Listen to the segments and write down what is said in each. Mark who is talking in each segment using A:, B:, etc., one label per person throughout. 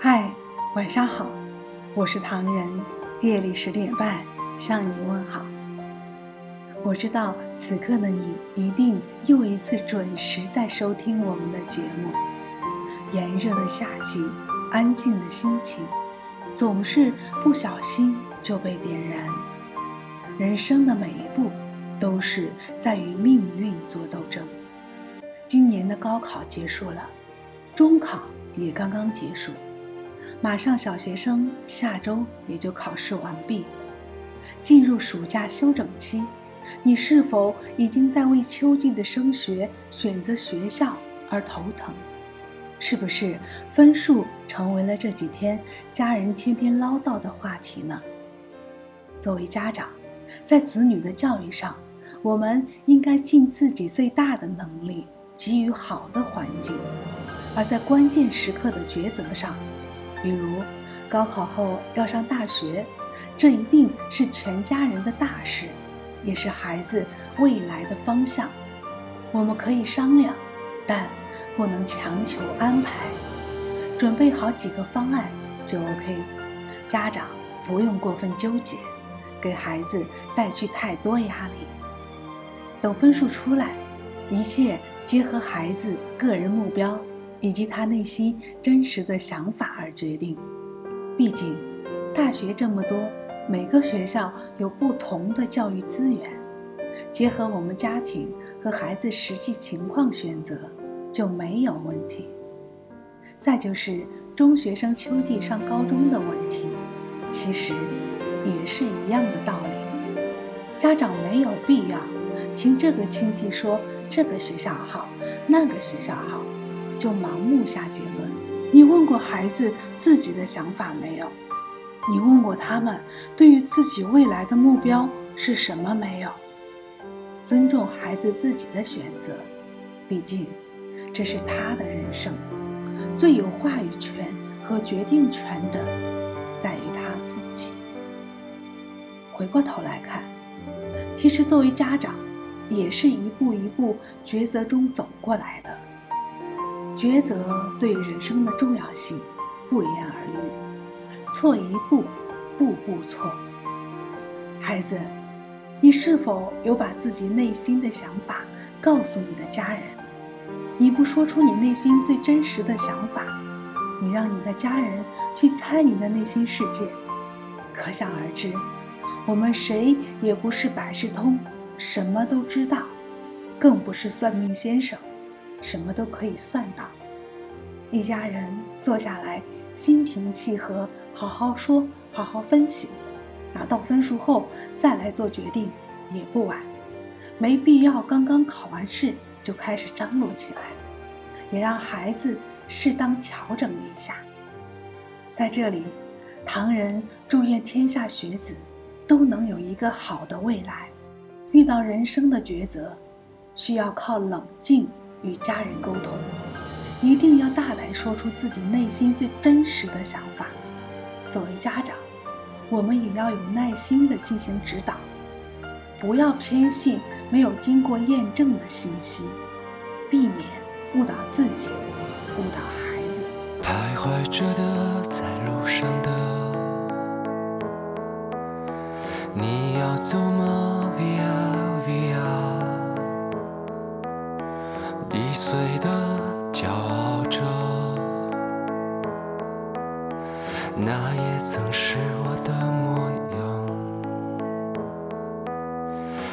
A: 嗨，晚上好，我是唐人，夜里十点半向你问好。我知道此刻的你一定又一次准时在收听我们的节目。炎热的夏季，安静的心情，总是不小心就被点燃。人生的每一步，都是在与命运做斗争。今年的高考结束了，中考也刚刚结束。马上，小学生下周也就考试完毕，进入暑假休整期。你是否已经在为秋季的升学、选择学校而头疼？是不是分数成为了这几天家人天天唠叨的话题呢？作为家长，在子女的教育上，我们应该尽自己最大的能力，给予好的环境；而在关键时刻的抉择上，比如，高考后要上大学，这一定是全家人的大事，也是孩子未来的方向。我们可以商量，但不能强求安排。准备好几个方案就 OK，家长不用过分纠结，给孩子带去太多压力。等分数出来，一切结合孩子个人目标。以及他内心真实的想法而决定。毕竟，大学这么多，每个学校有不同的教育资源，结合我们家庭和孩子实际情况选择就没有问题。再就是中学生秋季上高中的问题，其实也是一样的道理。家长没有必要听这个亲戚说这个学校好，那个学校好。就盲目下结论。你问过孩子自己的想法没有？你问过他们对于自己未来的目标是什么没有？尊重孩子自己的选择，毕竟这是他的人生，最有话语权和决定权的在于他自己。回过头来看，其实作为家长，也是一步一步抉择中走过来的。抉择对人生的重要性不言而喻，错一步，步步错。孩子，你是否有把自己内心的想法告诉你的家人？你不说出你内心最真实的想法，你让你的家人去猜你的内心世界，可想而知，我们谁也不是百事通，什么都知道，更不是算命先生。什么都可以算到，一家人坐下来，心平气和，好好说，好好分析，拿到分数后再来做决定也不晚，没必要刚刚考完试就开始张罗起来，也让孩子适当调整一下。在这里，唐人祝愿天下学子都能有一个好的未来。遇到人生的抉择，需要靠冷静。与家人沟通，一定要大胆说出自己内心最真实的想法。作为家长，我们也要有耐心地进行指导，不要偏信没有经过验证的信息，避免误导自己，误导孩子。
B: 徘徊着的，在路上的，你要走那也曾是我的模样。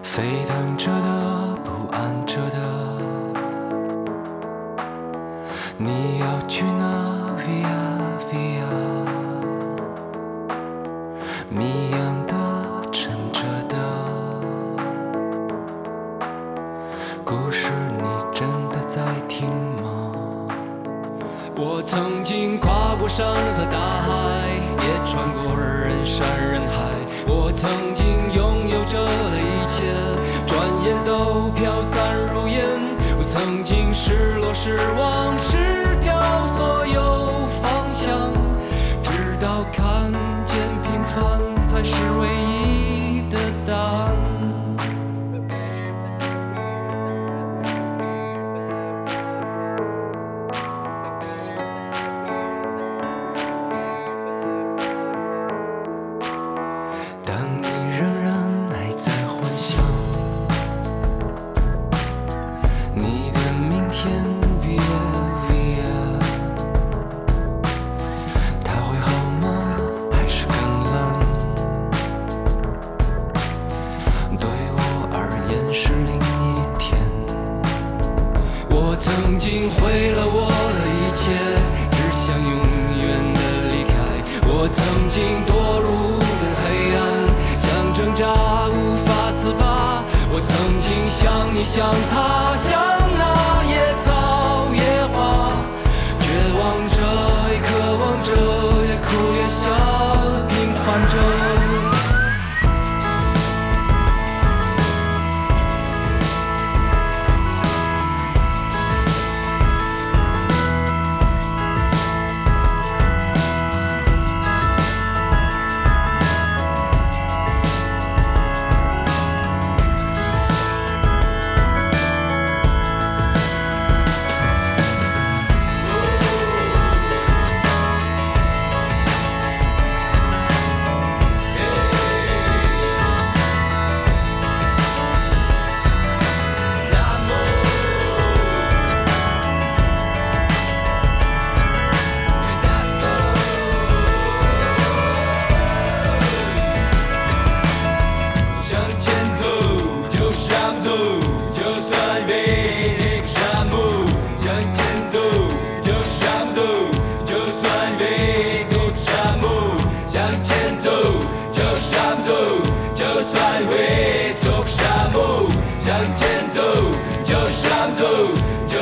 B: 沸腾着的，不安着的，你要去哪？Via Via，谜样的，沉着的，故事。你真的在听吗？我曾经跨过山和大海，也穿过人山人海。我曾经拥有着的一切，转眼都飘散如烟。我曾经失落失望失掉所有方向，直到看见平凡才是唯一当你仍然还在幻想，你的明天，Via Via，他会好吗？还是更冷？对我而言是另一天。我曾经毁了我的一切，只想永远的离开。我曾经躲。挣扎无法自拔。我曾经像你，像他，像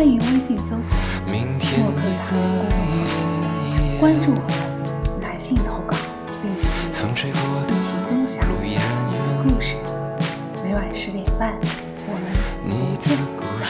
A: 欢迎微信搜索
B: 明天
A: 莫克
B: 已
A: 草
B: 在
A: 公关注我们，来信投稿，并与
B: 风吹过的
A: 一起分享你的。故事。每晚十点半，我们不见不散。